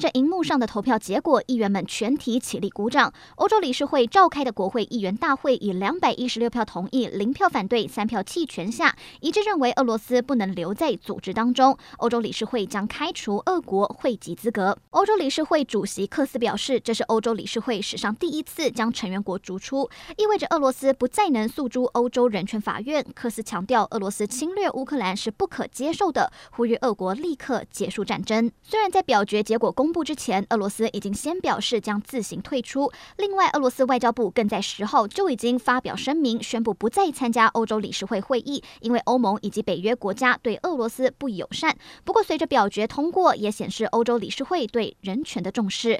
看着荧幕上的投票结果，议员们全体起立鼓掌。欧洲理事会召开的国会议员大会以两百一十六票同意、零票反对、三票弃权下，一致认为俄罗斯不能留在组织当中。欧洲理事会将开除俄国会籍资格。欧洲理事会主席克斯表示，这是欧洲理事会史上第一次将成员国逐出，意味着俄罗斯不再能诉诸欧洲人权法院。克斯强调，俄罗斯侵略乌克兰是不可接受的，呼吁俄国立刻结束战争。虽然在表决结果公公布之前，俄罗斯已经先表示将自行退出。另外，俄罗斯外交部更在十号就已经发表声明，宣布不再参加欧洲理事会会议，因为欧盟以及北约国家对俄罗斯不友善。不过，随着表决通过，也显示欧洲理事会对人权的重视。